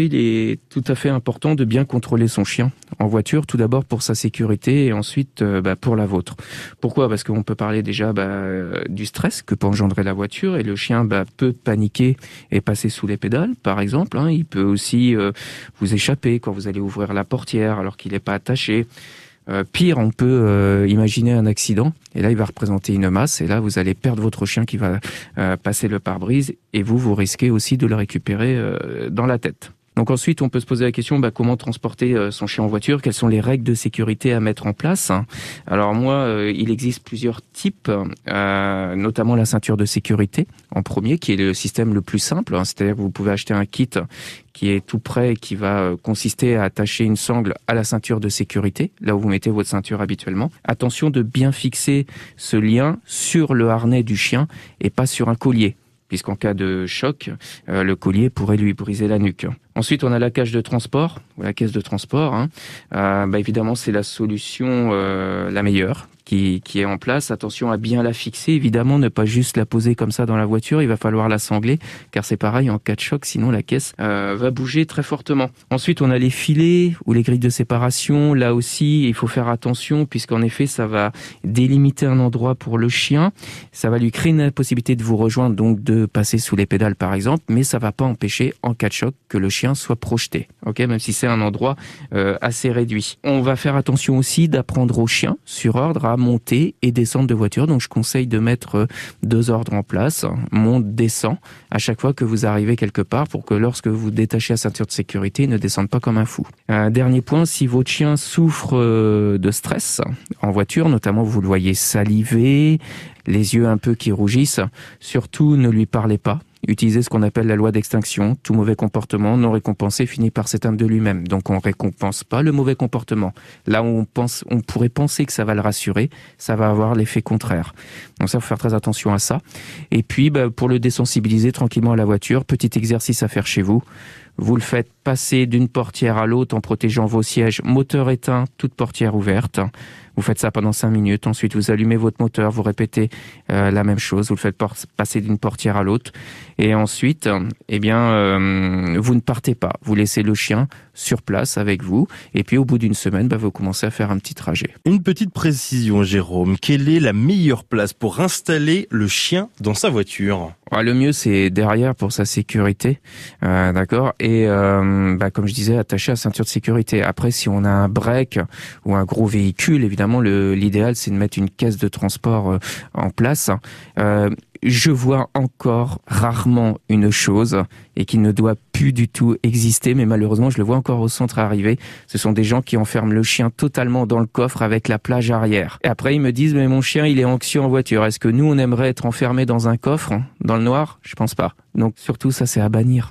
Il est tout à fait important de bien contrôler son chien en voiture, tout d'abord pour sa sécurité et ensuite euh, bah, pour la vôtre. Pourquoi? Parce qu'on peut parler déjà bah, du stress que peut engendrer la voiture et le chien bah, peut paniquer et passer sous les pédales, par exemple. Hein. Il peut aussi euh, vous échapper quand vous allez ouvrir la portière alors qu'il n'est pas attaché. Euh, pire, on peut imaginer un accident, et là, il va représenter une masse, et là, vous allez perdre votre chien qui va passer le pare-brise, et vous, vous risquez aussi de le récupérer dans la tête. Donc ensuite, on peut se poser la question bah, comment transporter euh, son chien en voiture? Quelles sont les règles de sécurité à mettre en place? Alors moi, euh, il existe plusieurs types, euh, notamment la ceinture de sécurité en premier, qui est le système le plus simple. Hein. C'est-à-dire que vous pouvez acheter un kit qui est tout prêt, qui va consister à attacher une sangle à la ceinture de sécurité, là où vous mettez votre ceinture habituellement. Attention de bien fixer ce lien sur le harnais du chien et pas sur un collier puisqu'en cas de choc, euh, le collier pourrait lui briser la nuque. Ensuite, on a la cage de transport, ou la caisse de transport. Hein. Euh, bah, évidemment, c'est la solution euh, la meilleure, qui, qui, est en place. Attention à bien la fixer, évidemment, ne pas juste la poser comme ça dans la voiture. Il va falloir la sangler, car c'est pareil en cas de choc, sinon la caisse euh, va bouger très fortement. Ensuite, on a les filets ou les grilles de séparation. Là aussi, il faut faire attention, puisqu'en effet, ça va délimiter un endroit pour le chien. Ça va lui créer une possibilité de vous rejoindre, donc de passer sous les pédales, par exemple, mais ça va pas empêcher, en cas de choc, que le chien soit projeté. Ok, même si c'est un endroit euh, assez réduit. On va faire attention aussi d'apprendre au chien, sur ordre, à monter et descendre de voiture. Donc je conseille de mettre euh, deux ordres en place, monte, descend, à chaque fois que vous arrivez quelque part pour que lorsque vous détachez la ceinture de sécurité, il ne descende pas comme un fou. Un dernier point, si votre chien souffre euh, de stress en voiture, notamment vous le voyez saliver, les yeux un peu qui rougissent, surtout ne lui parlez pas utiliser ce qu'on appelle la loi d'extinction. Tout mauvais comportement non récompensé finit par s'éteindre de lui-même. Donc on récompense pas le mauvais comportement. Là où on pense, on pourrait penser que ça va le rassurer, ça va avoir l'effet contraire. Donc ça, faut faire très attention à ça. Et puis, bah, pour le désensibiliser tranquillement à la voiture, petit exercice à faire chez vous. Vous le faites passer d'une portière à l'autre en protégeant vos sièges, moteur éteint, toute portière ouverte. Vous faites ça pendant 5 minutes. Ensuite, vous allumez votre moteur, vous répétez euh, la même chose. Vous le faites passer d'une portière à l'autre. Et ensuite, eh bien, euh, vous ne partez pas. Vous laissez le chien sur place avec vous. Et puis, au bout d'une semaine, bah, vous commencez à faire un petit trajet. Une petite précision, Jérôme. Quelle est la meilleure place pour installer le chien dans sa voiture Le mieux, c'est derrière pour sa sécurité. Euh, D'accord Et bah, comme je disais, attaché à ceinture de sécurité. Après, si on a un break ou un gros véhicule, évidemment, l'idéal, c'est de mettre une caisse de transport euh, en place. Euh, je vois encore rarement une chose et qui ne doit plus du tout exister, mais malheureusement, je le vois encore au centre arrivé. Ce sont des gens qui enferment le chien totalement dans le coffre avec la plage arrière. Et après, ils me disent, mais mon chien, il est anxieux en voiture. Est-ce que nous, on aimerait être enfermé dans un coffre, dans le noir? Je pense pas. Donc, surtout, ça, c'est à bannir.